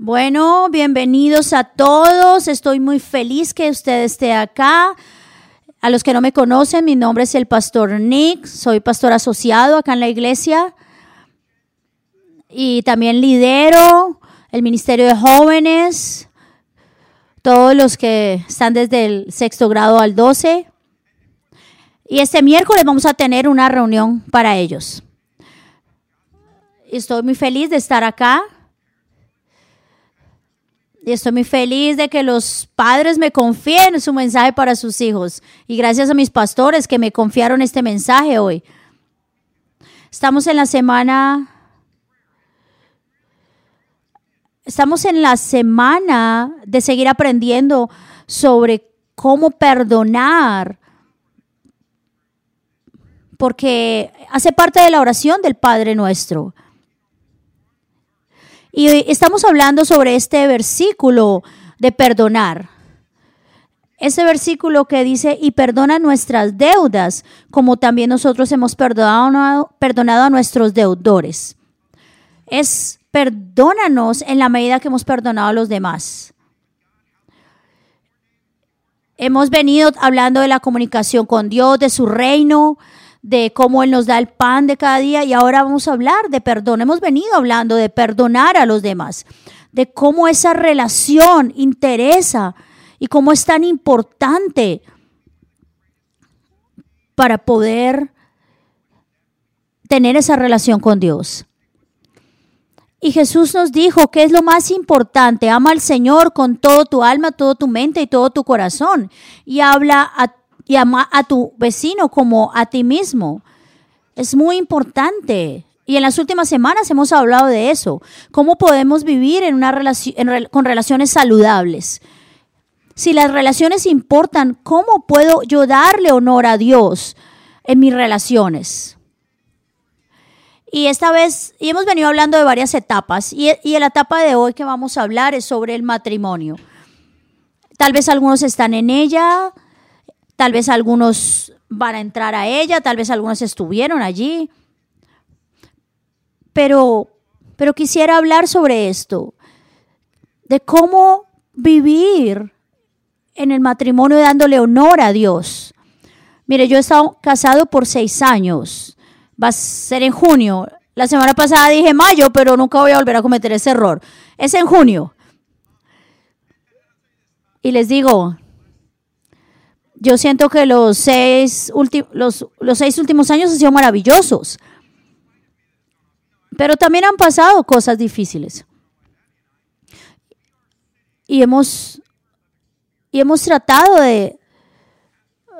Bueno, bienvenidos a todos. Estoy muy feliz que usted esté acá. A los que no me conocen, mi nombre es el pastor Nick. Soy pastor asociado acá en la iglesia. Y también lidero el Ministerio de Jóvenes. Todos los que están desde el sexto grado al 12. Y este miércoles vamos a tener una reunión para ellos. Estoy muy feliz de estar acá. Y estoy muy feliz de que los padres me confíen su mensaje para sus hijos. Y gracias a mis pastores que me confiaron este mensaje hoy. Estamos en la semana... Estamos en la semana de seguir aprendiendo sobre cómo perdonar. Porque hace parte de la oración del Padre nuestro. Y estamos hablando sobre este versículo de perdonar. Ese versículo que dice, y perdona nuestras deudas, como también nosotros hemos perdonado, perdonado a nuestros deudores. Es perdónanos en la medida que hemos perdonado a los demás. Hemos venido hablando de la comunicación con Dios, de su reino, de cómo Él nos da el pan de cada día y ahora vamos a hablar de perdón. Hemos venido hablando de perdonar a los demás, de cómo esa relación interesa y cómo es tan importante para poder tener esa relación con Dios. Y Jesús nos dijo que es lo más importante, ama al Señor con todo tu alma, todo tu mente y todo tu corazón. Y habla a y ama a tu vecino como a ti mismo. Es muy importante. Y en las últimas semanas hemos hablado de eso. ¿Cómo podemos vivir en una con relaciones saludables? Si las relaciones importan, ¿cómo puedo yo darle honor a Dios en mis relaciones? Y esta vez, y hemos venido hablando de varias etapas, y, y la etapa de hoy que vamos a hablar es sobre el matrimonio. Tal vez algunos están en ella, Tal vez algunos van a entrar a ella, tal vez algunos estuvieron allí. Pero, pero quisiera hablar sobre esto, de cómo vivir en el matrimonio dándole honor a Dios. Mire, yo he estado casado por seis años. Va a ser en junio. La semana pasada dije mayo, pero nunca voy a volver a cometer ese error. Es en junio. Y les digo, yo siento que los seis, los, los seis últimos años han sido maravillosos. Pero también han pasado cosas difíciles. Y hemos, y hemos tratado de,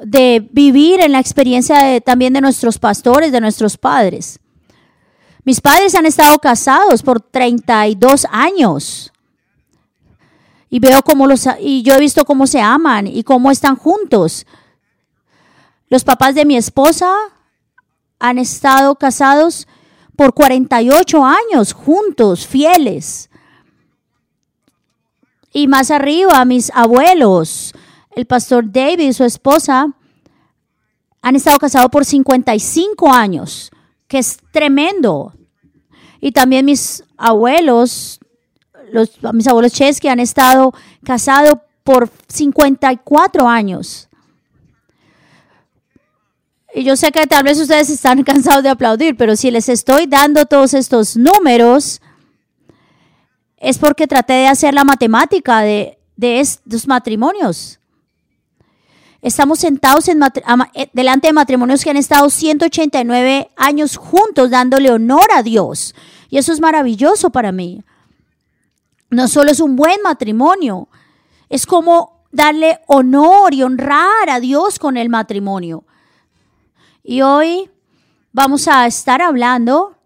de vivir en la experiencia también de nuestros pastores, de nuestros padres. Mis padres han estado casados por 32 años y veo cómo los y yo he visto cómo se aman y cómo están juntos. Los papás de mi esposa han estado casados por 48 años juntos, fieles. Y más arriba, mis abuelos, el pastor David y su esposa, han estado casados por 55 años, que es tremendo. Y también mis abuelos, los, mis abuelos Chesky han estado casados por 54 años. Y yo sé que tal vez ustedes están cansados de aplaudir, pero si les estoy dando todos estos números, es porque traté de hacer la matemática de, de estos matrimonios. Estamos sentados en, eh, delante de matrimonios que han estado 189 años juntos dándole honor a Dios. Y eso es maravilloso para mí no solo es un buen matrimonio, es como darle honor y honrar a Dios con el matrimonio. Y hoy vamos a estar hablando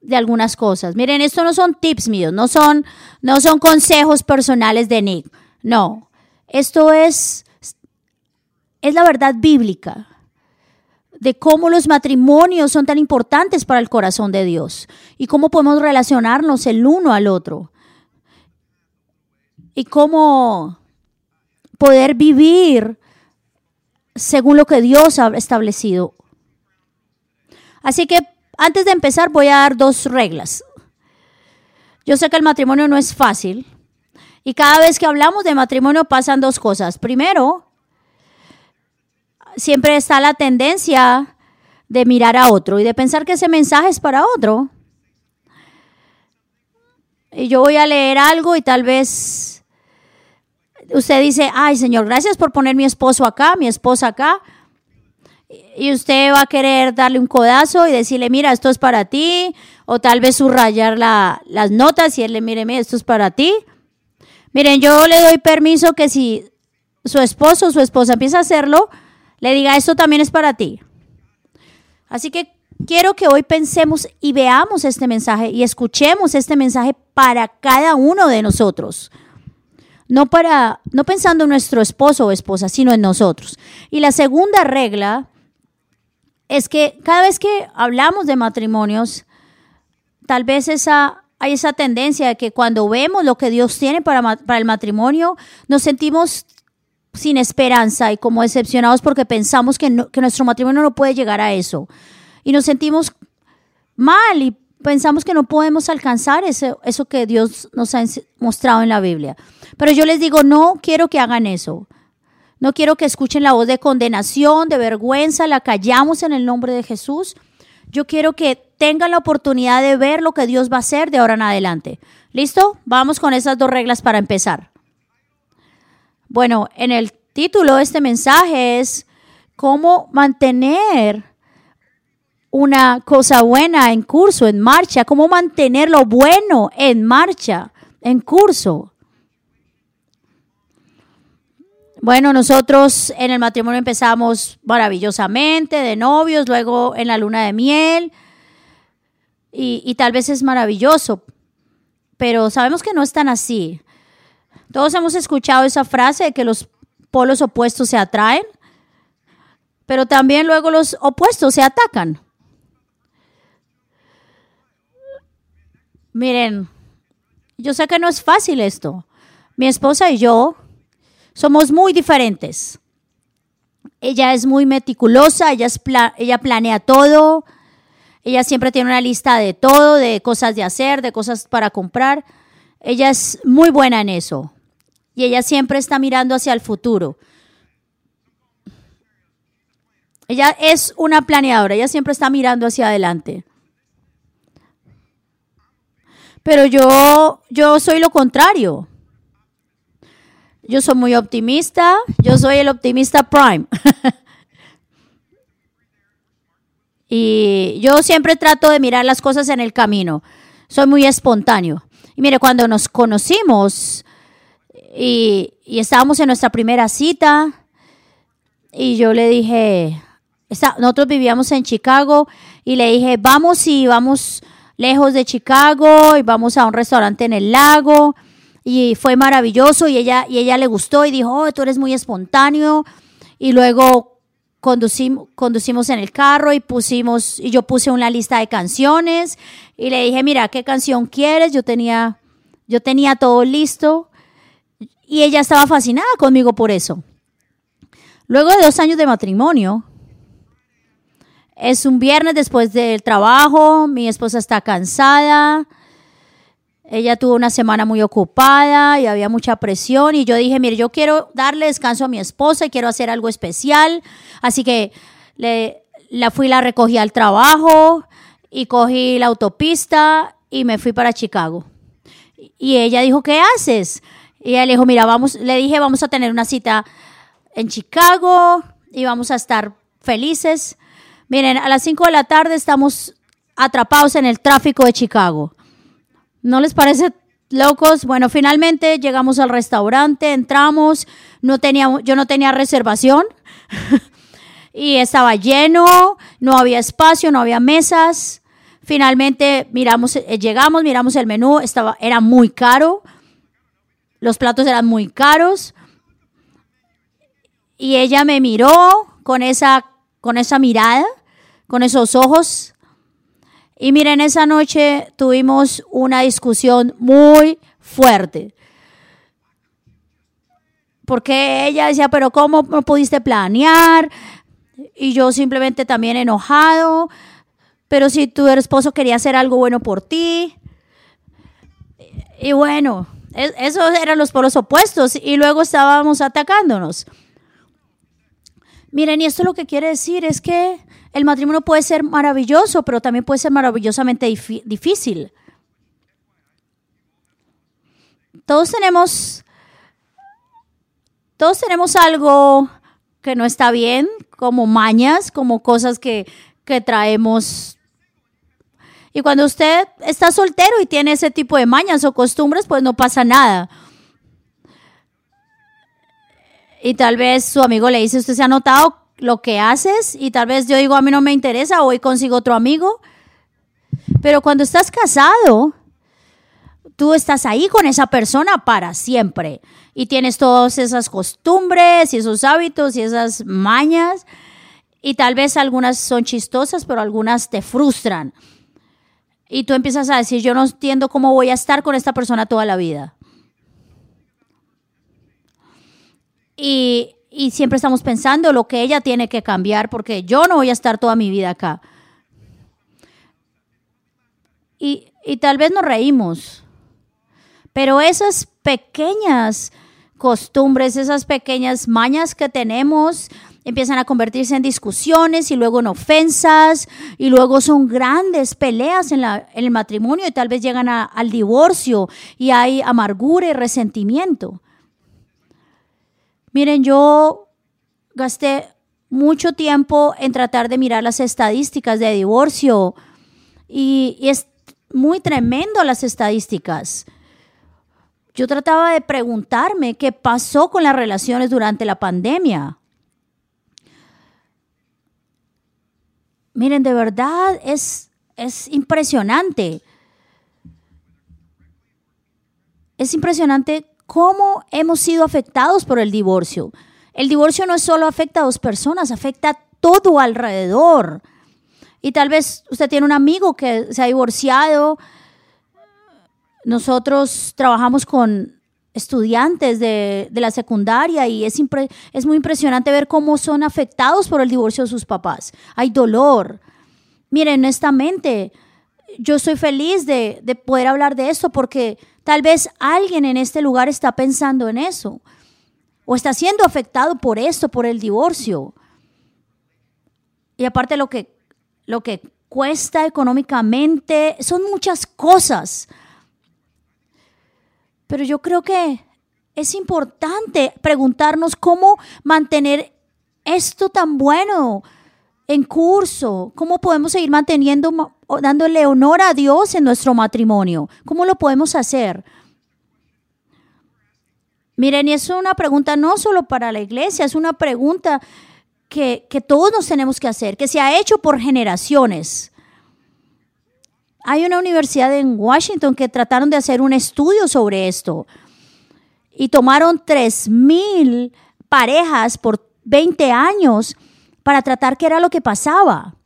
de algunas cosas. Miren, esto no son tips míos, no son, no son consejos personales de Nick. No, esto es, es la verdad bíblica de cómo los matrimonios son tan importantes para el corazón de Dios y cómo podemos relacionarnos el uno al otro y cómo poder vivir según lo que Dios ha establecido. Así que antes de empezar voy a dar dos reglas. Yo sé que el matrimonio no es fácil. Y cada vez que hablamos de matrimonio pasan dos cosas. Primero, siempre está la tendencia de mirar a otro y de pensar que ese mensaje es para otro. Y yo voy a leer algo y tal vez usted dice, ay Señor, gracias por poner mi esposo acá, mi esposa acá. Y usted va a querer darle un codazo y decirle, mira, esto es para ti. O tal vez subrayar las notas y él le mire, mira, esto es para ti. Miren, yo le doy permiso que si su esposo o su esposa empieza a hacerlo, le diga, esto también es para ti. Así que quiero que hoy pensemos y veamos este mensaje y escuchemos este mensaje para cada uno de nosotros. No para no pensando en nuestro esposo o esposa, sino en nosotros. Y la segunda regla es que cada vez que hablamos de matrimonios, tal vez esa, hay esa tendencia de que cuando vemos lo que Dios tiene para, para el matrimonio, nos sentimos sin esperanza y como decepcionados porque pensamos que, que nuestro matrimonio no puede llegar a eso. Y nos sentimos mal y pensamos que no podemos alcanzar eso, eso que Dios nos ha mostrado en la Biblia. Pero yo les digo, no quiero que hagan eso. No quiero que escuchen la voz de condenación, de vergüenza, la callamos en el nombre de Jesús. Yo quiero que tengan la oportunidad de ver lo que Dios va a hacer de ahora en adelante. ¿Listo? Vamos con esas dos reglas para empezar. Bueno, en el título de este mensaje es cómo mantener una cosa buena en curso, en marcha, cómo mantener lo bueno en marcha, en curso. Bueno, nosotros en el matrimonio empezamos maravillosamente, de novios, luego en la luna de miel, y, tal vez es maravilloso, pero sabemos que no es tan así. Todos hemos escuchado esa frase de que los polos opuestos se atraen, pero también luego los opuestos se atacan. Miren, yo sé que no es fácil esto. Mi esposa y yo somos muy diferentes. Ella es muy meticulosa, ella, ella planea todo, ella siempre tiene una lista de todo, de cosas de hacer, de cosas para comprar. Ella es muy buena en eso. Y ella siempre está mirando hacia el futuro. Ella es una planeadora, ella siempre está mirando hacia adelante. Pero yo, yo soy lo contrario. Yo soy muy optimista, yo soy el optimista prime. y yo siempre trato de mirar las cosas en el camino. Soy muy espontáneo. Y mire, cuando nos conocimos y, estábamos en nuestra primera cita, y yo le dije, nosotros vivíamos en Chicago, y le dije, vamos y vamos lejos de Chicago y vamos a un restaurante en el lago y fue maravilloso y ella, y ella le gustó y dijo, oh, tú eres muy espontáneo. Y luego conducimos, conducimos en el carro y pusimos, y yo puse una lista de canciones y le dije, mira, ¿qué canción quieres? Yo tenía, yo tenía todo listo y ella estaba fascinada conmigo por eso. Luego de dos años de matrimonio, es un viernes después del trabajo, mi esposa está cansada, ella tuvo una semana muy ocupada y había mucha presión y yo dije, mire, yo quiero darle descanso a mi esposa y quiero hacer algo especial. Así que le, la fui, la recogí al trabajo y cogí la autopista y me fui para Chicago. Y ella dijo, ¿qué haces? Y ella le dijo, mira, vamos, le dije, vamos a tener una cita en Chicago y vamos a estar felices. Miren, a las 5 de la tarde estamos atrapados en el tráfico de Chicago. ¿No les parece locos? Bueno, finalmente llegamos al restaurante, entramos, no tenía, yo no tenía reservación y estaba lleno, no había espacio, no había mesas. Finalmente miramos, eh, llegamos, miramos el menú, estaba, era muy caro, los platos eran muy caros y ella me miró con esa, con esa mirada, con esos ojos y miren, esa noche tuvimos una discusión muy fuerte. Porque ella decía, pero ¿cómo no pudiste planear? Y yo simplemente también enojado. Pero si tu esposo quería hacer algo bueno por ti. Y bueno, e, esos eran los polos opuestos y luego estábamos atacándonos. Miren, y esto lo que quiere decir es que el matrimonio puede ser maravilloso, pero también puede ser maravillosamente difícil. Todos tenemos, todos tenemos algo que no está bien, como mañas, como cosas que, que traemos. Y cuando usted está soltero y tiene ese tipo de mañas o costumbres, pues no pasa nada. Y tal vez su amigo le dice, usted se ha notado lo que haces y tal vez yo digo, a mí no me interesa, hoy consigo otro amigo. Pero cuando estás casado, tú estás ahí con esa persona para siempre y tienes todas esas costumbres y esos hábitos y esas mañas y tal vez algunas son chistosas, pero algunas te frustran. Y tú empiezas a decir, yo no entiendo cómo voy a estar con esta persona toda la vida. Y y siempre estamos pensando lo que ella tiene que cambiar porque yo no voy a estar toda mi vida acá. Y, y tal vez nos reímos, pero esas pequeñas costumbres, esas pequeñas mañas que tenemos, empiezan a convertirse en discusiones y luego en ofensas y luego son grandes peleas en, la, en el matrimonio y tal vez llegan al divorcio y hay amargura y resentimiento. Miren, yo gasté mucho tiempo en tratar de mirar las estadísticas de divorcio y, es muy tremendo las estadísticas. Yo trataba de preguntarme qué pasó con las relaciones durante la pandemia. Miren, de verdad es, es impresionante. Es impresionante cómo hemos sido afectados por el divorcio. El divorcio no solo afecta a dos personas, afecta a todo alrededor. Y tal vez usted tiene un amigo que se ha divorciado. Nosotros trabajamos con estudiantes de, la secundaria y es, es muy impresionante ver cómo son afectados por el divorcio de sus papás. Hay dolor. Miren, honestamente, yo estoy feliz de, de poder hablar de esto porque Tal vez alguien en este lugar está pensando en eso o está siendo afectado por esto, por el divorcio. Y aparte lo que, lo que cuesta económicamente, son muchas cosas. Pero yo creo que es importante preguntarnos cómo mantener esto tan bueno en curso, cómo podemos seguir manteniendo dándole honor a Dios en nuestro matrimonio. ¿Cómo lo podemos hacer? Miren, y es una pregunta no solo para la iglesia, es una pregunta que, que todos nos tenemos que hacer, que se ha hecho por generaciones. Hay una universidad en Washington que trataron de hacer un estudio sobre esto y tomaron 3.000 parejas por 20 años para tratar qué era lo que pasaba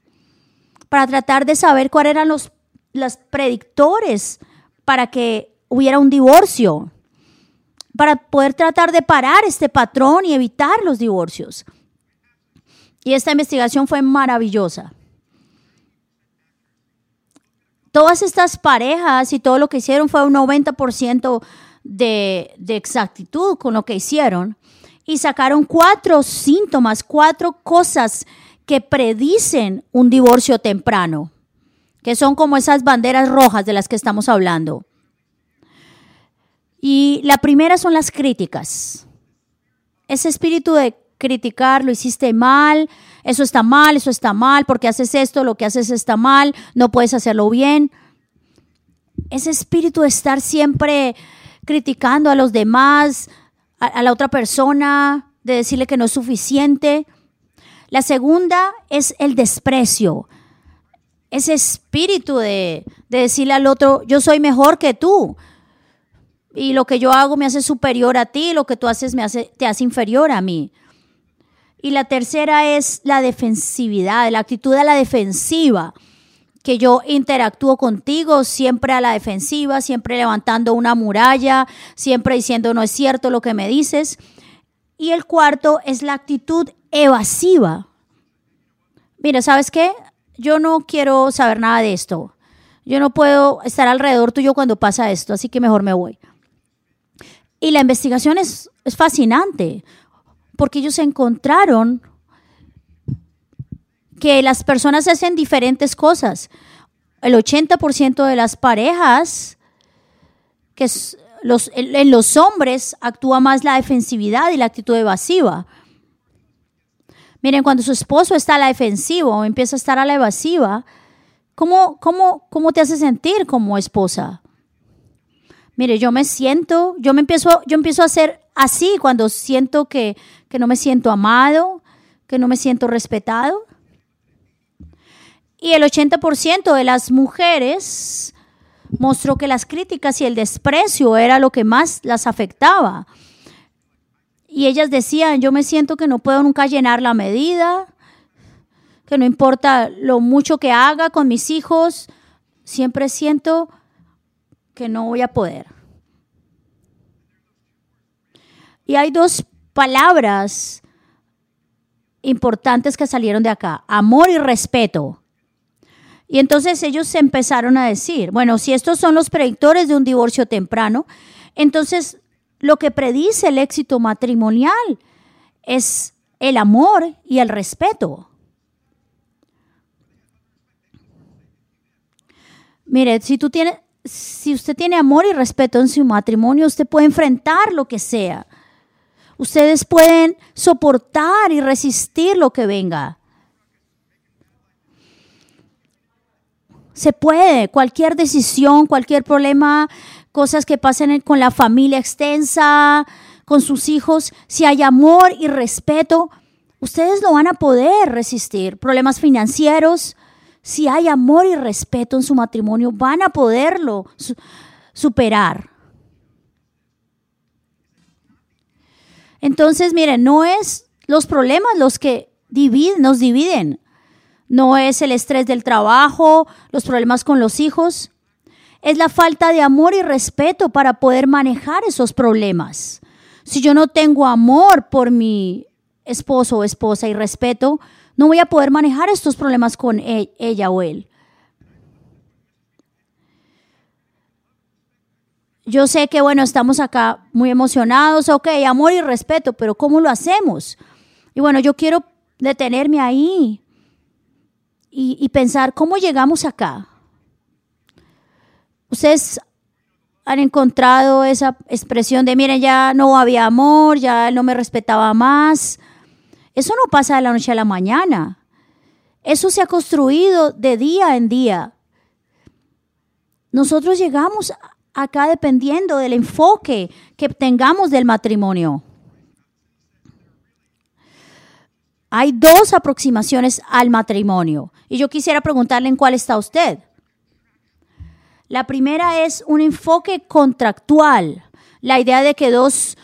para tratar de saber cuáles eran los, los predictores para que hubiera un divorcio, para poder tratar de parar este patrón y evitar los divorcios. Y esta investigación fue maravillosa. Todas estas parejas y todo lo que hicieron fue un 90% de, de exactitud con lo que hicieron. Y sacaron cuatro síntomas, cuatro cosas que predicen un divorcio temprano, que son como esas banderas rojas de las que estamos hablando. Y la primera son las críticas. Ese espíritu de criticar, lo hiciste mal, eso está mal, eso está mal, porque haces esto, lo que haces está mal, no puedes hacerlo bien. Ese espíritu de estar siempre criticando a los demás, a, a la otra persona, de decirle que no es suficiente. La segunda es el desprecio. Ese espíritu de, decirle al otro, yo soy mejor que tú. Y lo que yo hago me hace superior a ti, lo que tú haces me hace, te hace inferior a mí. Y la tercera es la defensividad, la actitud a la defensiva, que yo interactúo contigo siempre a la defensiva, siempre levantando una muralla, siempre diciendo no es cierto lo que me dices. Y el cuarto es la actitud evasiva. Mira, ¿sabes qué? Yo no quiero saber nada de esto. yo no puedo estar alrededor tuyo cuando pasa esto, así que mejor me voy. Y la investigación es, es fascinante, porque ellos encontraron que las personas hacen diferentes cosas. El 80% de las parejas, que los, en los hombres actúa más la defensividad y la actitud evasiva. Miren, cuando su esposo está a la defensiva o empieza a estar a la evasiva, ¿cómo, cómo, cómo te hace sentir como esposa? Mire, yo me siento, yo me empiezo, yo empiezo a ser así cuando siento que, que no me siento amado, que no me siento respetado. Y el 80% de las mujeres mostró que las críticas y el desprecio era lo que más las afectaba. Y ellas decían, yo me siento que no puedo nunca llenar la medida, que no importa lo mucho que haga con mis hijos, siempre siento que no voy a poder. Y hay dos palabras importantes que salieron de acá, amor y respeto. Y entonces ellos se empezaron a decir, bueno, si estos son los predictores de un divorcio temprano, entonces lo que predice el éxito matrimonial es el amor y el respeto. Mire, si si usted tiene amor y respeto en su matrimonio, usted puede enfrentar lo que sea. Ustedes pueden soportar y resistir lo que venga. Se puede, cualquier decisión, cualquier problema, cosas que pasen con la familia extensa, con sus hijos, si hay amor y respeto, ustedes lo van a poder resistir. Problemas financieros, si hay amor y respeto en su matrimonio, van a poderlo superar. Entonces, miren, no es los problemas los que nos dividen no es el estrés del trabajo, los problemas con los hijos, es la falta de amor y respeto para poder manejar esos problemas. Si yo no tengo amor por mi esposo o esposa y respeto, no voy a poder manejar estos problemas con e-, ella o él. Yo sé que, bueno, estamos acá muy emocionados, ok, amor y respeto, pero ¿cómo lo hacemos? Y bueno, yo quiero detenerme ahí y, pensar cómo llegamos acá. Ustedes han encontrado esa expresión de, miren, ya no había amor, ya no me respetaba más. Eso no pasa de la noche a la mañana. Eso se ha construido de día en día. Nosotros llegamos acá dependiendo del enfoque que tengamos del matrimonio. Hay dos aproximaciones al matrimonio y yo quisiera preguntarle en cuál está usted. La primera es un enfoque contractual, la idea de que dos,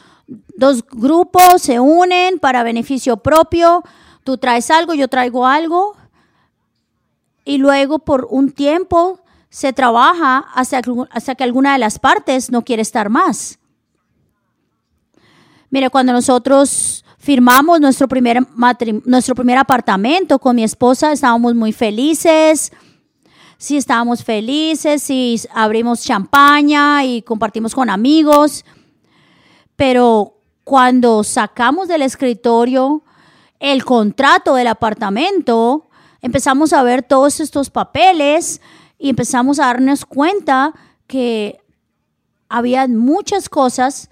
grupos se unen para beneficio propio, tú traes algo, yo traigo algo, y luego por un tiempo se trabaja hasta, hasta que alguna de las partes no quiere estar más. Mire, cuando nosotros firmamos nuestro primer, nuestro primer apartamento con mi esposa, estábamos muy felices. Sí, estábamos felices, sí, abrimos champaña y compartimos con amigos. Pero cuando sacamos del escritorio el contrato del apartamento, empezamos a ver todos estos papeles y empezamos a darnos cuenta que había muchas cosas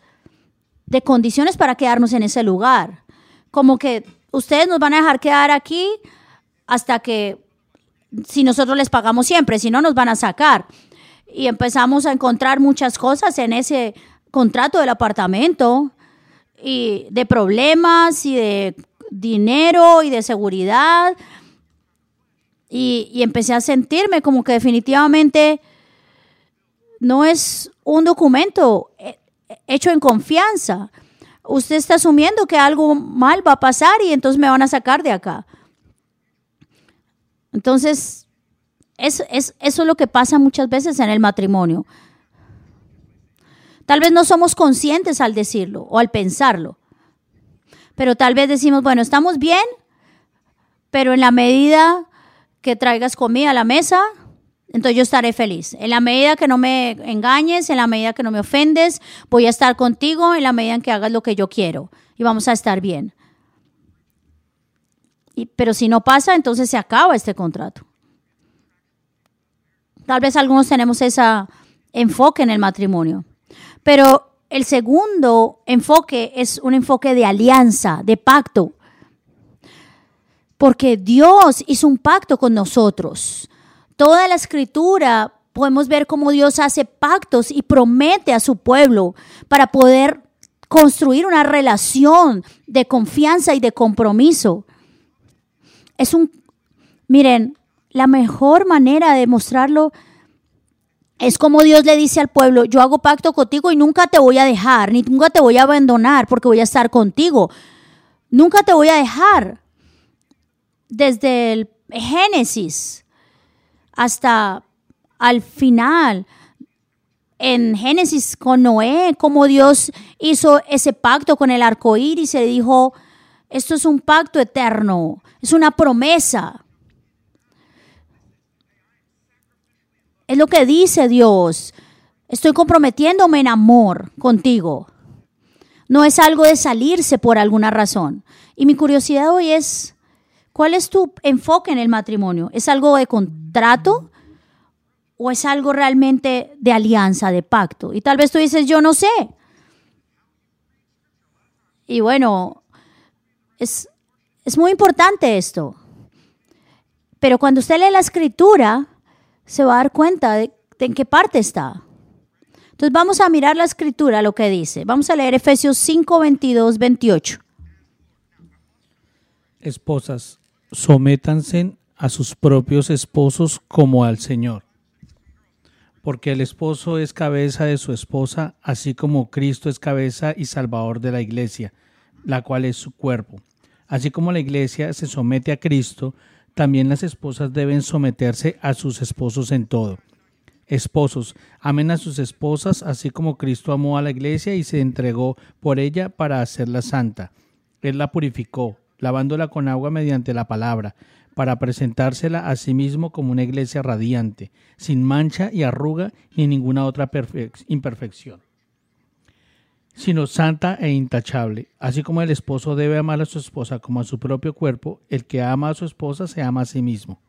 de condiciones para quedarnos en ese lugar como que ustedes nos van a dejar quedar aquí hasta que, si nosotros les pagamos siempre, si no nos van a sacar. Y empezamos a encontrar muchas cosas en ese contrato del apartamento y de problemas y de dinero y de seguridad. Y, y, empecé a sentirme como que definitivamente no es un documento eh, hecho en confianza usted está asumiendo que algo mal va a pasar y entonces me van a sacar de acá. Entonces, es, eso es lo que pasa muchas veces en el matrimonio. Tal vez no somos conscientes al decirlo o al pensarlo, pero tal vez decimos, bueno, estamos bien, pero en la medida que traigas comida a la mesa, entonces yo estaré feliz. En la medida que no me engañes, en la medida que no me ofendes, voy a estar contigo en la medida en que hagas lo que yo quiero y vamos a estar bien. Pero si no pasa, entonces se acaba este contrato. Tal vez algunos tenemos ese enfoque en el matrimonio. Pero el segundo enfoque es un enfoque de alianza, de pacto. Porque Dios hizo un pacto con nosotros. Toda la escritura podemos ver cómo Dios hace pactos y promete a su pueblo para poder construir una relación de confianza y de compromiso. Es un, miren, la mejor manera de mostrarlo es como Dios le dice al pueblo, yo hago pacto contigo y nunca te voy a dejar, ni nunca te voy a abandonar porque voy a estar contigo. Nunca te voy a dejar. Desde el Génesis hasta al final, en Génesis con Noé, como Dios hizo ese pacto con el arco iris se dijo, esto es un pacto eterno, es una promesa. Es lo que dice Dios. Estoy comprometiéndome en amor contigo. No es algo de salirse por alguna razón. Y mi curiosidad hoy es, ¿cuál es tu enfoque en el matrimonio? ¿Es algo de contrato o es algo realmente de alianza, de pacto? Y tal vez tú dices, yo no sé. Y bueno, es, es muy importante esto. Pero cuando usted lee la escritura, se va a dar cuenta de, en qué parte está. Entonces vamos a mirar la escritura, lo que dice. Vamos a leer Efesios 5, 22, 28. Esposas, sométanse a sus propios esposos como al Señor. Porque el esposo es cabeza de su esposa, así como Cristo es cabeza y salvador de la iglesia, la cual es su cuerpo. Así como la iglesia se somete a Cristo, también las esposas deben someterse a sus esposos en todo. Esposos, amen a sus esposas, así como Cristo amó a la iglesia y se entregó por ella para hacerla santa. Él la purificó, lavándola con agua mediante la palabra, para presentársela a sí mismo como una iglesia radiante, sin mancha y arruga ni ninguna otra imperfección sino santa e intachable. Así como el esposo debe amar a su esposa como a su propio cuerpo, el que ama a su esposa se ama a sí mismo.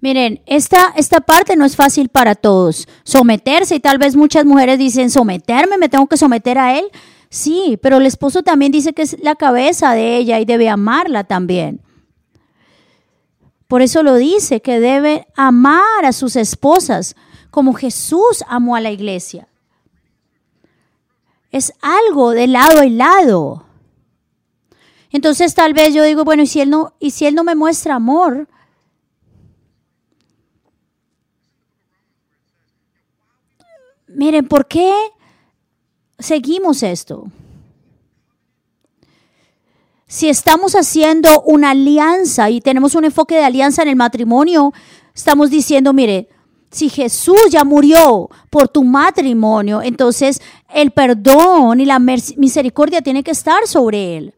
Miren, esta, esta parte no es fácil para todos. Someterse, y tal vez muchas mujeres dicen, someterme, me tengo que someter a él. Sí, pero el esposo también dice que es la cabeza de ella y debe amarla también. Por eso lo dice, que debe amar a sus esposas como Jesús amó a la iglesia. Es algo de lado y lado. Entonces tal vez yo digo, bueno, ¿y si él no, y si él no me muestra amor? Miren, ¿por qué seguimos esto? Si estamos haciendo una alianza y tenemos un enfoque de alianza en el matrimonio, estamos diciendo, mire, si Jesús ya murió por tu matrimonio, entonces el perdón y la misericordia tiene que estar sobre él.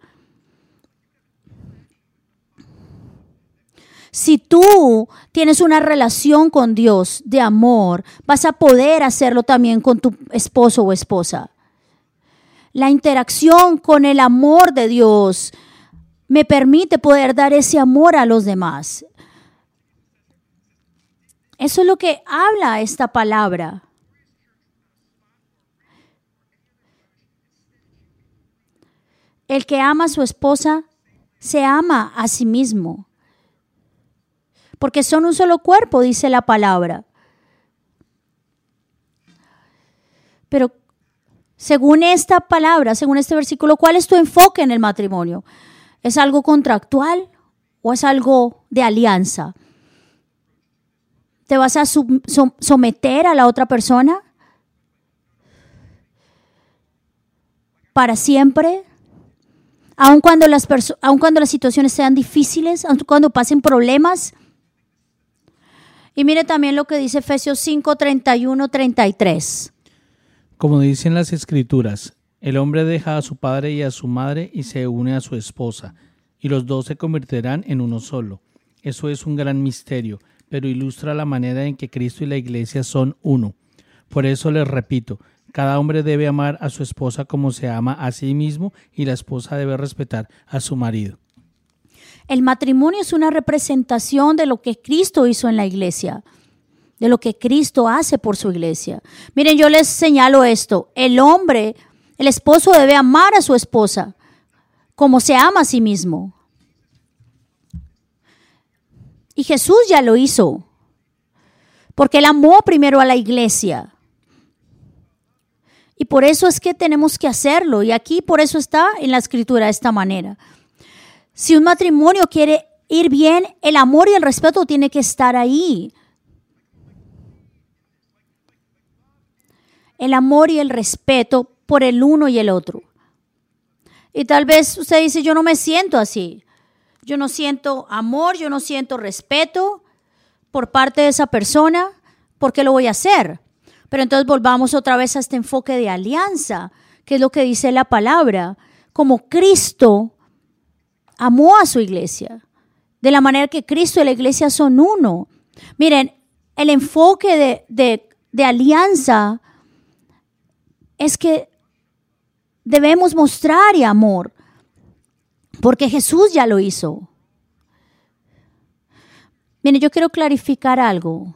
Si tú tienes una relación con Dios de amor, vas a poder hacerlo también con tu esposo o esposa. La interacción con el amor de Dios me permite poder dar ese amor a los demás. Eso es lo que habla esta palabra. El que ama a su esposa se ama a sí mismo. Porque son un solo cuerpo, dice la palabra. Pero según esta palabra, según este versículo, ¿cuál es tu enfoque en el matrimonio? ¿Es algo contractual o es algo de alianza? ¿Te vas a someter a la otra persona? ¿Para siempre? Aun cuando, las aun cuando las situaciones sean difíciles, aun cuando pasen problemas. Y mire también lo que dice Efesios 5, 31, 33. Como dicen las escrituras, el hombre deja a su padre y a su madre y se une a su esposa, y los dos se convertirán en uno solo. Eso es un gran misterio pero ilustra la manera en que Cristo y la iglesia son uno. Por eso les repito, cada hombre debe amar a su esposa como se ama a sí mismo y la esposa debe respetar a su marido. El matrimonio es una representación de lo que Cristo hizo en la iglesia, de lo que Cristo hace por su iglesia. Miren, yo les señalo esto. El hombre, el esposo debe amar a su esposa como se ama a sí mismo. Y Jesús ya lo hizo, porque él amó primero a la iglesia. Y por eso es que tenemos que hacerlo. Y aquí por eso está en la escritura de esta manera. Si un matrimonio quiere ir bien, el amor y el respeto tiene que estar ahí. El amor y el respeto por el uno y el otro. Y tal vez usted dice, yo no me siento así. Yo no siento amor, yo no siento respeto por parte de esa persona. ¿Por qué lo voy a hacer? Pero entonces volvamos otra vez a este enfoque de alianza, que es lo que dice la palabra. Como Cristo amó a su iglesia, de la manera que Cristo y la iglesia son uno. Miren, el enfoque de, de alianza es que debemos mostrar amor, porque Jesús ya lo hizo. Miren, yo quiero clarificar algo.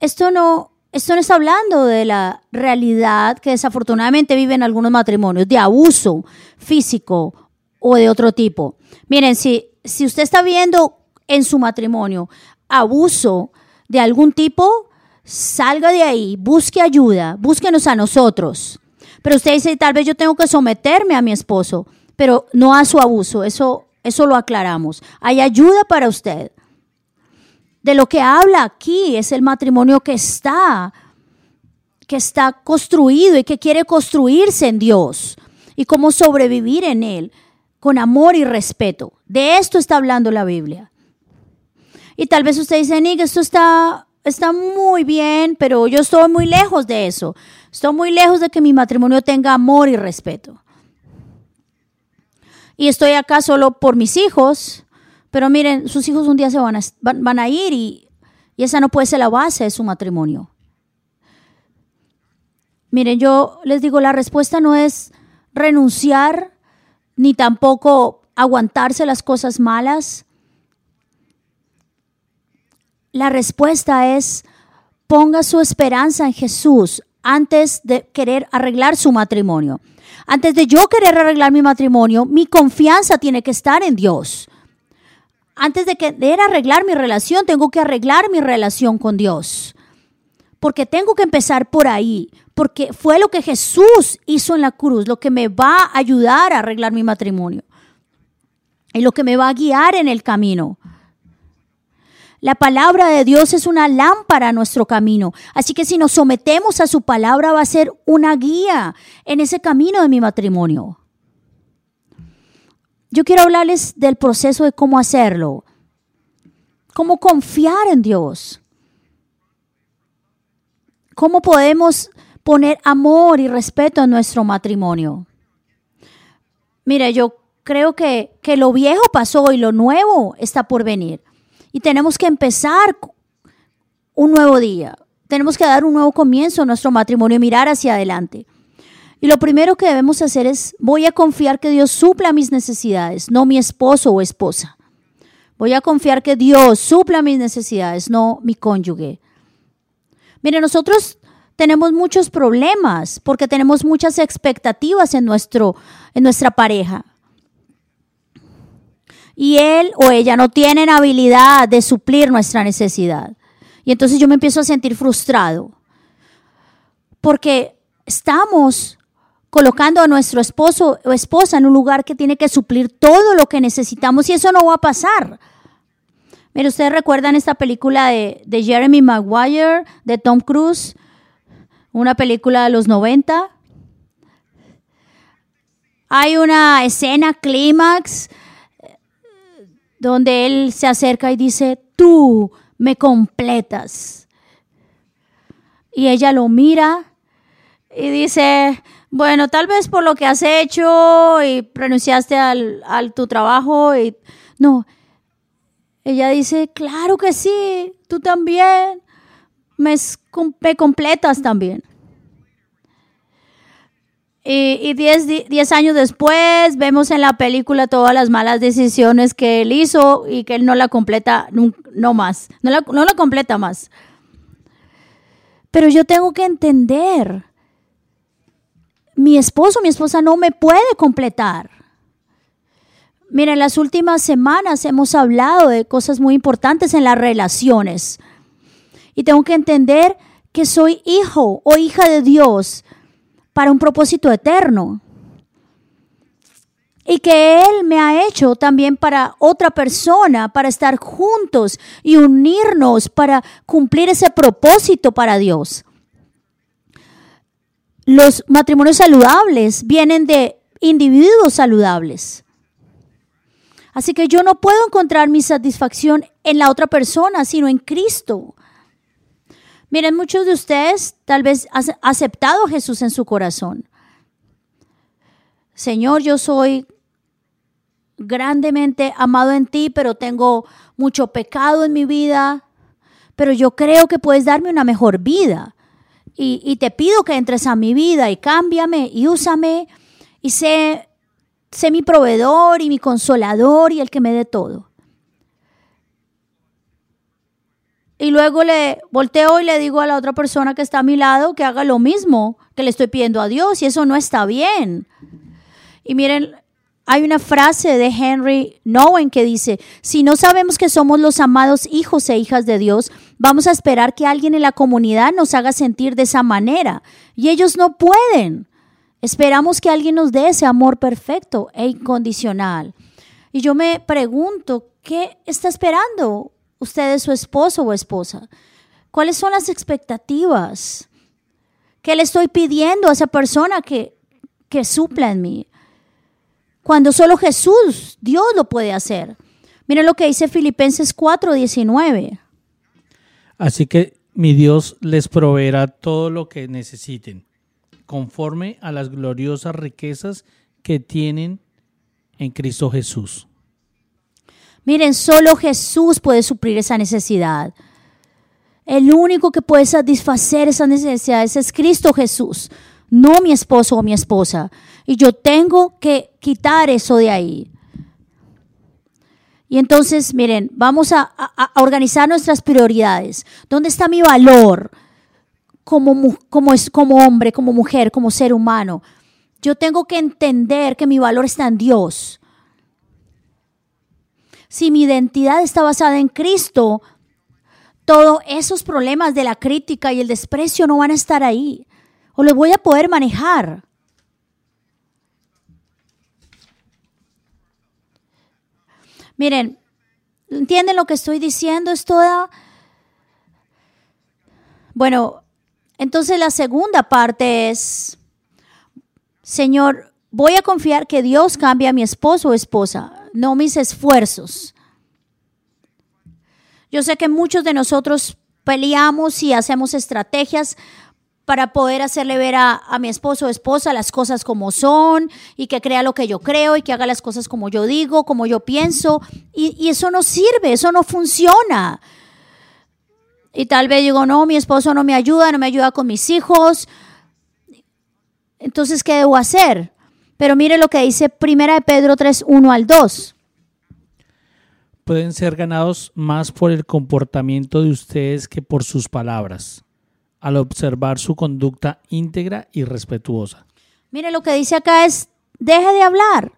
Esto no, esto no está hablando de la realidad que desafortunadamente viven algunos matrimonios, de abuso físico o de otro tipo. Miren, si, si usted está viendo en su matrimonio abuso de algún tipo, salga de ahí, busque ayuda, búsquenos a nosotros. Pero usted dice, tal vez yo tengo que someterme a mi esposo, pero no a su abuso, eso, eso lo aclaramos. Hay ayuda para usted. De lo que habla aquí es el matrimonio que está, que está construido y que quiere construirse en Dios y cómo sobrevivir en Él con amor y respeto. De esto está hablando la Biblia. Y tal vez usted dice, Nick, esto está, está muy bien, pero yo estoy muy lejos de eso. Estoy muy lejos de que mi matrimonio tenga amor y respeto. Y estoy acá solo por mis hijos, pero miren, sus hijos un día se van a, ir y esa no puede ser la base de su matrimonio. Miren, yo les digo, la respuesta no es renunciar ni tampoco aguantarse las cosas malas. La respuesta es ponga su esperanza en Jesús antes de querer arreglar su matrimonio. Antes de yo querer arreglar mi matrimonio, mi confianza tiene que estar en Dios. Antes de querer arreglar mi relación, tengo que arreglar mi relación con Dios. Porque tengo que empezar por ahí, porque fue lo que Jesús hizo en la cruz, lo que me va a ayudar a arreglar mi matrimonio y lo que me va a guiar en el camino. La palabra de Dios es una lámpara a nuestro camino. Así que si nos sometemos a su palabra va a ser una guía en ese camino de mi matrimonio. Yo quiero hablarles del proceso de cómo hacerlo. Cómo confiar en Dios. Cómo podemos poner amor y respeto en nuestro matrimonio. Mire, yo creo que, que lo viejo pasó y lo nuevo está por venir. Y tenemos que empezar un nuevo día. Tenemos que dar un nuevo comienzo a nuestro matrimonio y mirar hacia adelante. Y lo primero que debemos hacer es, voy a confiar que Dios supla mis necesidades, no mi esposo o esposa. Voy a confiar que Dios supla mis necesidades, no mi cónyuge. Mire, nosotros tenemos muchos problemas porque tenemos muchas expectativas en, nuestro, en nuestra pareja y él o ella no tienen habilidad de suplir nuestra necesidad. Y entonces yo me empiezo a sentir frustrado porque estamos colocando a nuestro esposo o esposa en un lugar que tiene que suplir todo lo que necesitamos y eso no va a pasar. Mire, ustedes recuerdan esta película de, de Jeremy Maguire, de Tom Cruise, una película de los 90. Hay una escena clímax donde él se acerca y dice, tú me completas. Y ella lo mira y dice, bueno, tal vez por lo que has hecho y renunciaste al, tu trabajo. Y, no, Ella dice, claro que sí, tú también. Me, me completas también. Y, diez, años después vemos en la película todas las malas decisiones que él hizo y que él no la completa, no, más, no la, no la completa más. Pero yo tengo que entender, mi esposo, mi esposa no me puede completar. Mira, en las últimas semanas hemos hablado de cosas muy importantes en las relaciones. Y tengo que entender que soy hijo o hija de Dios para un propósito eterno. Y que Él me ha hecho también para otra persona, para estar juntos y unirnos para cumplir ese propósito para Dios. Los matrimonios saludables vienen de individuos saludables. Así que yo no puedo encontrar mi satisfacción en la otra persona, sino en Cristo. Miren, muchos de ustedes tal vez han aceptado a Jesús en su corazón. Señor, yo soy grandemente amado en ti, pero tengo mucho pecado en mi vida, pero yo creo que puedes darme una mejor vida. Y, te pido que entres a mi vida y cámbiame y úsame y sé, sé mi proveedor y mi consolador y el que me dé todo. Y luego le volteo y le digo a la otra persona que está a mi lado que haga lo mismo que le estoy pidiendo a Dios y eso no está bien. Y miren, hay una frase de Henry Nowen que dice, si no sabemos que somos los amados hijos e hijas de Dios, vamos a esperar que alguien en la comunidad nos haga sentir de esa manera. Y ellos no pueden. Esperamos que alguien nos dé ese amor perfecto e incondicional. Y yo me pregunto, ¿qué está esperando? Usted es su esposo o esposa? ¿Cuáles son las expectativas? ¿Qué le estoy pidiendo a esa persona que, que supla en mí? Cuando solo Jesús, Dios lo puede hacer. Miren lo que dice Filipenses 4:19. Así que mi Dios les proveerá todo lo que necesiten, conforme a las gloriosas riquezas que tienen en Cristo Jesús. Miren, solo Jesús puede suplir esa necesidad. El único que puede satisfacer esas necesidades es Cristo Jesús, no mi esposo o mi esposa. Y yo tengo que quitar eso de ahí. Y entonces, miren, vamos a, organizar nuestras prioridades. ¿Dónde está mi valor como, como, como hombre, como mujer, como ser humano? Yo tengo que entender que mi valor está en Dios si mi identidad está basada en Cristo, todos esos problemas de la crítica y el desprecio no van a estar ahí. O los voy a poder manejar. Miren, ¿entienden lo que estoy diciendo? Es toda... Bueno, entonces la segunda parte es, Señor, voy a confiar que Dios cambie a mi esposo o esposa no mis esfuerzos. Yo sé que muchos de nosotros peleamos y hacemos estrategias para poder hacerle ver a, mi esposo o esposa las cosas como son y que crea lo que yo creo y que haga las cosas como yo digo, como yo pienso. Y, y eso no sirve, eso no funciona. Y tal vez digo, no, mi esposo no me ayuda, no me ayuda con mis hijos. Entonces, ¿qué debo hacer? Pero mire lo que dice Primera de Pedro 3, 1 al 2. Pueden ser ganados más por el comportamiento de ustedes que por sus palabras, al observar su conducta íntegra y respetuosa. Mire lo que dice acá es, deje de hablar,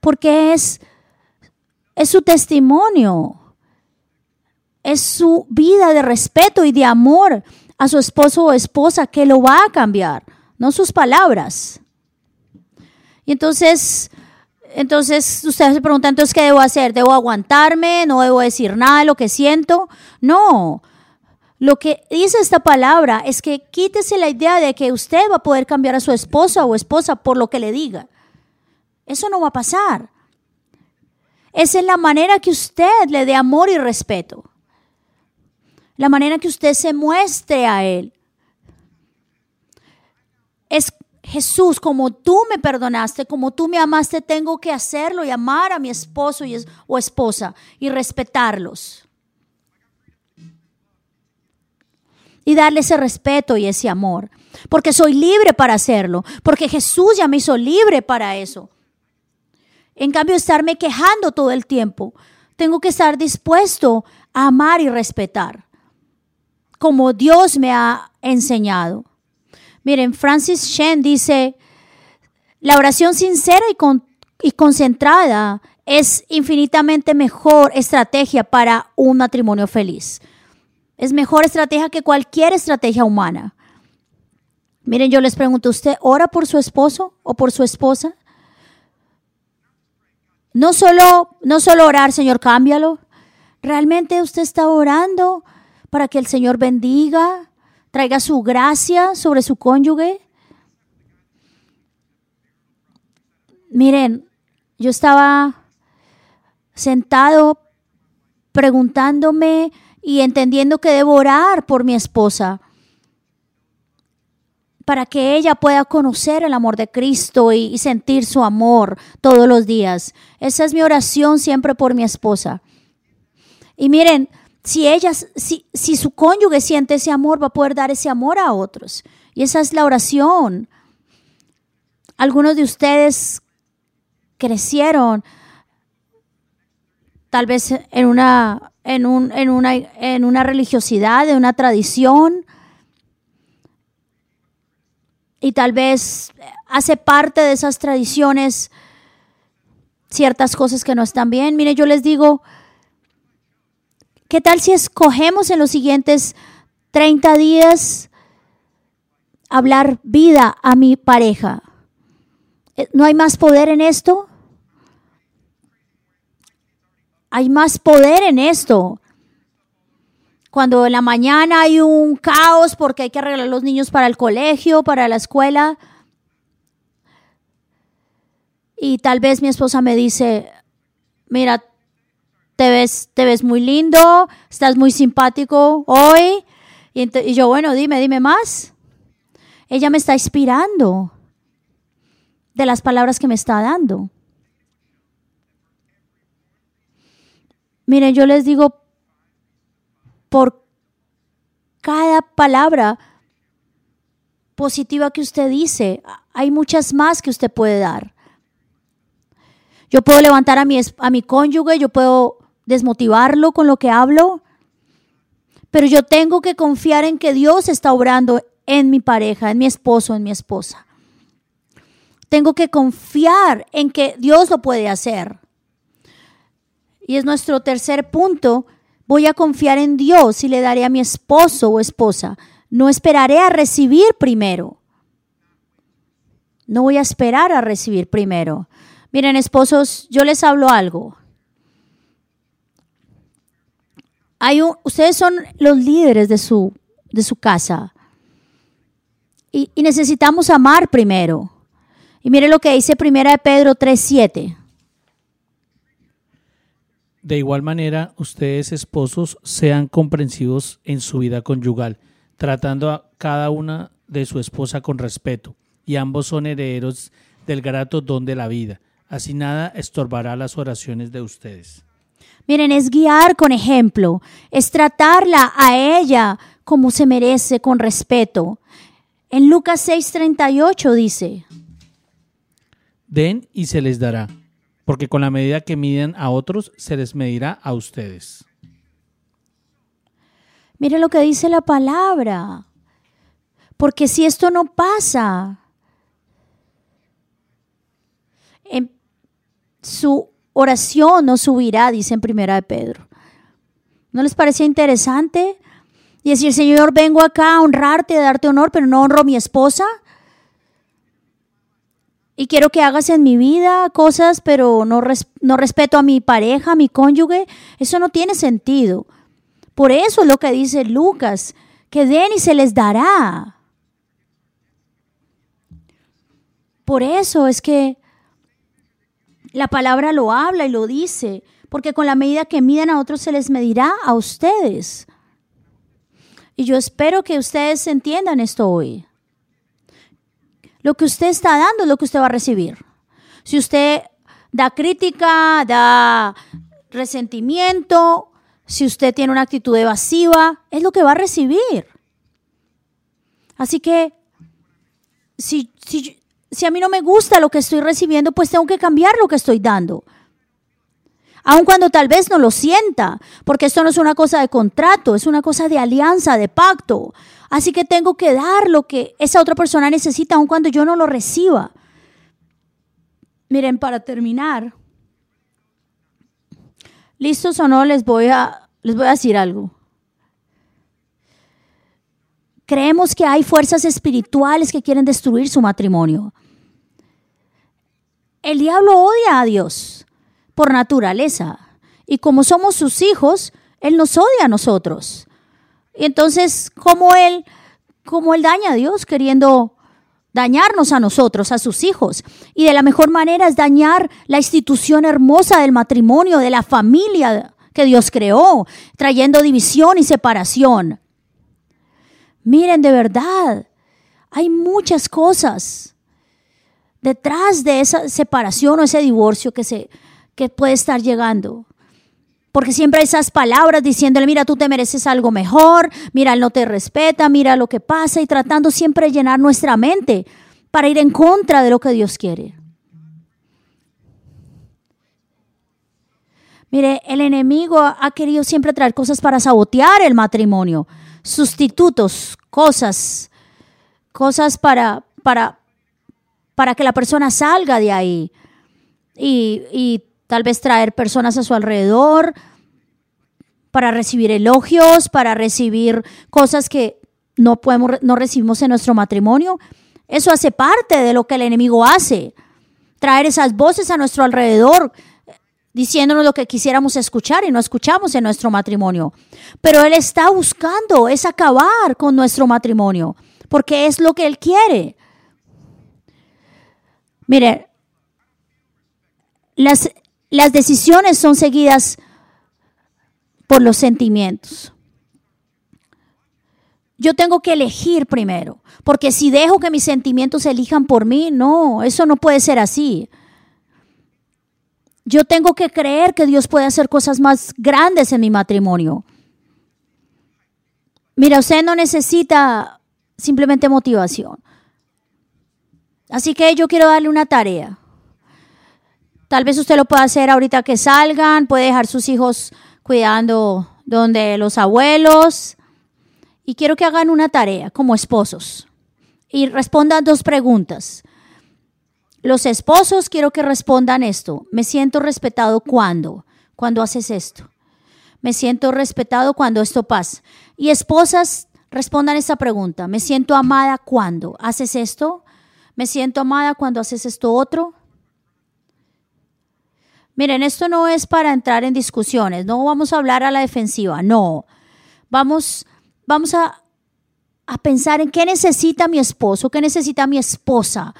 porque es, es su testimonio, es su vida de respeto y de amor a su esposo o esposa que lo va a cambiar, no sus palabras. Y entonces, entonces ustedes se preguntan, entonces, ¿qué debo hacer? ¿Debo aguantarme? ¿No debo decir nada de lo que siento? No. Lo que dice esta palabra es que quítese la idea de que usted va a poder cambiar a su esposa o esposa por lo que le diga. Eso no va a pasar. Es en la manera que usted le dé amor y respeto. La manera que usted se muestre a él. Es Jesús, como tú me perdonaste, como tú me amaste, tengo que hacerlo y amar a mi esposo y o esposa y respetarlos. Y darle ese respeto y ese amor. Porque soy libre para hacerlo. Porque Jesús ya me hizo libre para eso. En cambio, estarme quejando todo el tiempo. Tengo que estar dispuesto a amar y respetar. Como Dios me ha enseñado. Miren, Francis Shen dice, la oración sincera y, concentrada es infinitamente mejor estrategia para un matrimonio feliz. Es mejor estrategia que cualquier estrategia humana. Miren, yo les pregunto, ¿usted ora por su esposo o por su esposa? No solo, no solo orar, Señor, cámbialo. Realmente usted está orando para que el Señor bendiga, traiga su gracia sobre su cónyuge. Miren, yo estaba sentado preguntándome y entendiendo que debo orar por mi esposa para que ella pueda conocer el amor de Cristo y, y, sentir su amor todos los días. Esa es mi oración siempre por mi esposa. Y miren, si si, si su cónyuge siente ese amor, va a poder dar ese amor a otros. Y esa es la oración. Algunos de ustedes crecieron tal vez en una, en, un, en, una, en una religiosidad, en una tradición, y tal vez hace parte de esas tradiciones ciertas cosas que no están bien. Mire, yo les digo, ¿Qué tal si escogemos en los siguientes 30 días hablar vida a mi pareja? Eh, ¿No hay más poder en esto? Hay más poder en esto. Cuando en la mañana hay un caos porque hay que arreglar los niños para el colegio, para la escuela. Y tal vez mi esposa me dice, mira, te ves, te ves muy lindo, estás muy simpático hoy. Y, yo, bueno, dime, dime más. Ella me está inspirando de las palabras que me está dando. Miren, yo les digo, por cada palabra positiva que usted dice, hay muchas más que usted puede dar. Yo puedo levantar a mi, a mi cónyuge, yo puedo desmotivarlo con lo que hablo, pero yo tengo que confiar en que Dios está obrando en mi pareja, en mi esposo, en mi esposa. Tengo que confiar en que Dios lo puede hacer. Y es nuestro tercer punto. Voy a confiar en Dios y le daré a mi esposo o esposa. No esperaré a recibir primero. No voy a esperar a recibir primero. Miren, esposos, yo les hablo algo. Hay ustedes son los líderes de su, de su casa. Y, y, necesitamos amar primero. Y mire lo que dice primera de Pedro 3:7. De igual manera, ustedes esposos sean comprensivos en su vida conyugal, tratando a cada una de su esposa con respeto, y ambos son herederos del grato don de la vida. Así nada estorbará las oraciones de ustedes. Miren, es guiar con ejemplo, es tratarla a ella como se merece, con respeto. En Lucas 6:38 dice, Den y se les dará, porque con la medida que miden a otros, se les medirá a ustedes. Mire lo que dice la palabra, porque si esto no pasa, en su oración no subirá, dice en primera de Pedro. ¿No les parecía interesante? Y decir, Señor, vengo acá a honrarte, a darte honor, pero no honro a mi esposa. Y quiero que hagas en mi vida cosas, pero no, no respeto a mi pareja, a mi cónyuge. Eso no tiene sentido. Por eso es lo que dice Lucas, que den y se les dará. Por eso es que la palabra lo habla y lo dice, porque con la medida que miden a otros se les medirá a ustedes. Y yo espero que ustedes entiendan esto hoy. lo que usted está dando es lo que usted va a recibir. Si usted da crítica, da resentimiento, si usted tiene una actitud evasiva, es lo que va a recibir. Así que si, si, si a mí no me gusta lo que estoy recibiendo, pues tengo que cambiar lo que estoy dando. Aun cuando tal vez no lo sienta, porque esto no es una cosa de contrato, es una cosa de alianza, de pacto. Así que tengo que dar lo que esa otra persona necesita, aun cuando yo no lo reciba. Miren, para terminar, ¿listos o no? Les voy a, les voy a decir algo. Creemos que hay fuerzas espirituales que quieren destruir su matrimonio. El diablo odia a Dios por naturaleza. Y como somos sus hijos, Él nos odia a nosotros. Y entonces, ¿cómo Él, cómo Él daña a Dios queriendo dañarnos a nosotros, a sus hijos? Y de la mejor manera es dañar la institución hermosa del matrimonio, de la familia que Dios creó, trayendo división y separación. Miren, de verdad, hay muchas cosas detrás de esa separación o ese divorcio que, se, que puede estar llegando. Porque siempre hay esas palabras diciéndole, mira, tú te mereces algo mejor, mira, él no te respeta, mira lo que pasa y tratando siempre de llenar nuestra mente para ir en contra de lo que Dios quiere. Mire, el enemigo ha querido siempre traer cosas para sabotear el matrimonio, sustitutos, cosas, cosas para, para, para que la persona salga de ahí. Y, y tal vez traer personas a su alrededor para recibir elogios, para recibir cosas que no podemos, no recibimos en nuestro matrimonio. Eso hace parte de lo que el enemigo hace. Traer esas voces a nuestro alrededor diciéndonos lo que quisiéramos escuchar y no escuchamos en nuestro matrimonio. Pero Él está buscando es acabar con nuestro matrimonio, porque es lo que Él quiere. Mire, las, las decisiones son seguidas por los sentimientos. Yo tengo que elegir primero, porque si dejo que mis sentimientos elijan por mí, no, eso no puede ser así. Yo tengo que creer que Dios puede hacer cosas más grandes en mi matrimonio. Mira, usted no necesita simplemente motivación. Así que yo quiero darle una tarea. Tal vez usted lo pueda hacer ahorita que salgan, puede dejar sus hijos cuidando donde los abuelos. Y quiero que hagan una tarea como esposos y respondan dos preguntas. Los esposos quiero que respondan esto. Me siento respetado cuando, cuando haces esto. Me siento respetado cuando esto pasa. Y esposas, respondan esta pregunta. Me siento amada cuando haces esto. Me siento amada cuando haces esto otro. Miren, esto no es para entrar en discusiones, no vamos a hablar a la defensiva, no. Vamos, vamos a, a pensar en qué necesita mi esposo, qué necesita mi esposa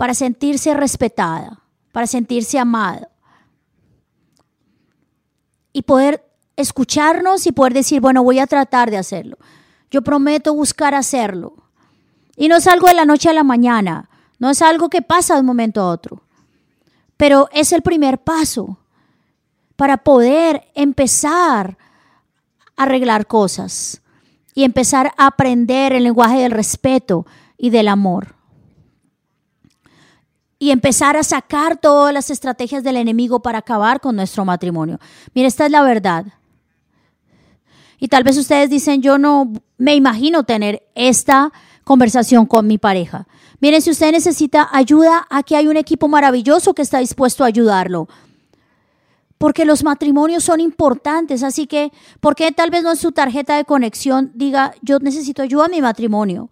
para sentirse respetada, para sentirse amada. Y poder escucharnos y poder decir, bueno, voy a tratar de hacerlo. Yo prometo buscar hacerlo. Y no es algo de la noche a la mañana, no es algo que pasa de un momento a otro. Pero es el primer paso para poder empezar a arreglar cosas y empezar a aprender el lenguaje del respeto y del amor y empezar a sacar todas las estrategias del enemigo para acabar con nuestro matrimonio. Mire, esta es la verdad. Y tal vez ustedes dicen, yo no me imagino tener esta conversación con mi pareja. Miren, si usted necesita ayuda, aquí hay un equipo maravilloso que está dispuesto a ayudarlo. Porque los matrimonios son importantes, así que, ¿por qué tal vez no en su tarjeta de conexión diga, yo necesito ayuda a mi matrimonio?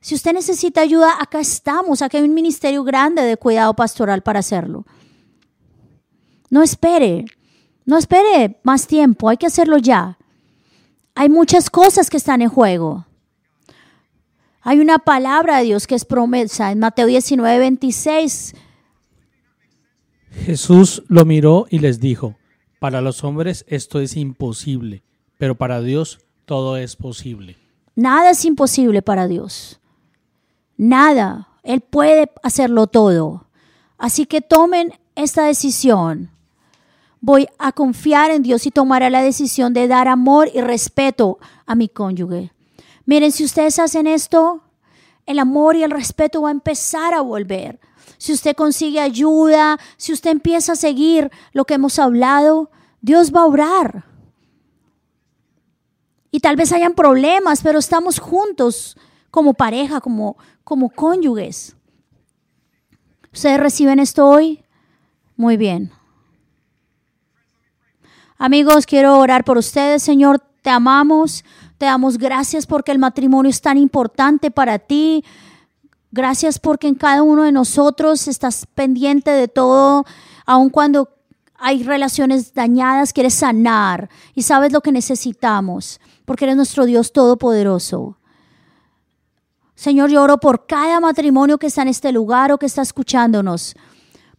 Si usted necesita ayuda, acá estamos, acá hay un ministerio grande de cuidado pastoral para hacerlo. No espere, no espere más tiempo, hay que hacerlo ya. Hay muchas cosas que están en juego. Hay una palabra de Dios que es promesa en Mateo 19, 26. Jesús lo miró y les dijo, para los hombres esto es imposible, pero para Dios todo es posible. Nada es imposible para Dios. Nada. Él puede hacerlo todo. Así que tomen esta decisión. Voy a confiar en Dios y tomaré la decisión de dar amor y respeto a mi cónyuge. Miren, si ustedes hacen esto, el amor y el respeto va a empezar a volver. Si usted consigue ayuda, si usted empieza a seguir lo que hemos hablado, Dios va a orar. Y tal vez hayan problemas, pero estamos juntos como pareja, como, como cónyuges. ¿Ustedes reciben esto hoy? Muy bien. Amigos, quiero orar por ustedes, Señor. Te amamos, te damos gracias porque el matrimonio es tan importante para ti. Gracias porque en cada uno de nosotros estás pendiente de todo, aun cuando hay relaciones dañadas, quieres sanar y sabes lo que necesitamos, porque eres nuestro Dios todopoderoso. Señor, yo oro por cada matrimonio que está en este lugar o que está escuchándonos,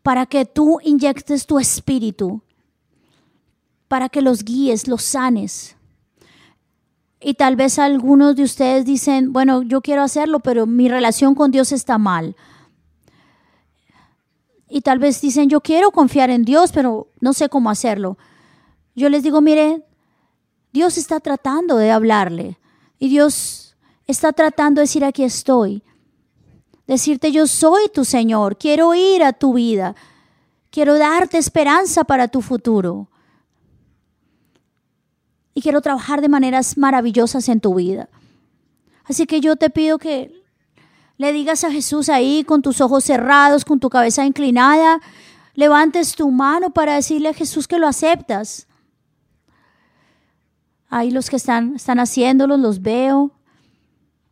para que tú inyectes tu espíritu, para que los guíes, los sanes. Y tal vez algunos de ustedes dicen, bueno, yo quiero hacerlo, pero mi relación con Dios está mal. Y tal vez dicen, yo quiero confiar en Dios, pero no sé cómo hacerlo. Yo les digo, mire, Dios está tratando de hablarle. Y Dios está tratando de decir, aquí estoy. Decirte, yo soy tu Señor, quiero ir a tu vida. Quiero darte esperanza para tu futuro. Y quiero trabajar de maneras maravillosas en tu vida. Así que yo te pido que le digas a Jesús ahí con tus ojos cerrados, con tu cabeza inclinada, levantes tu mano para decirle a Jesús que lo aceptas. Ahí los que están, están haciéndolo, los veo.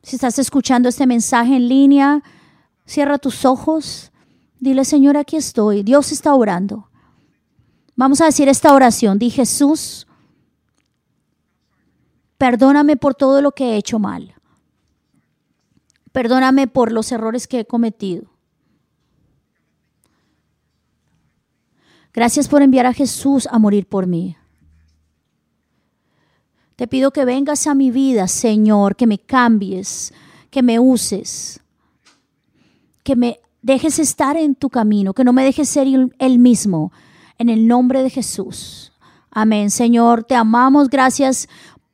Si estás escuchando este mensaje en línea, cierra tus ojos. Dile, Señor, aquí estoy. Dios está orando. Vamos a decir esta oración. Di, Jesús, perdóname por todo lo que he hecho mal. Perdóname por los errores que he cometido. Gracias por enviar a Jesús a morir por mí. Te pido que vengas a mi vida, Señor, que me cambies, que me uses, que me dejes estar en tu camino, que no me dejes ser el mismo, en el nombre de Jesús. Amén, Señor, te amamos, gracias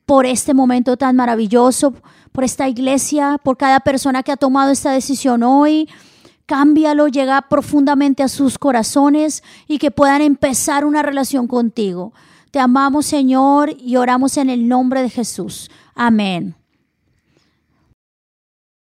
por este momento tan maravilloso, por esta iglesia, por cada persona que ha tomado esta decisión hoy. Cámbialo, llega profundamente a sus corazones y que puedan empezar una relación contigo. Te amamos, Señor, y oramos en el nombre de Jesús. Amén.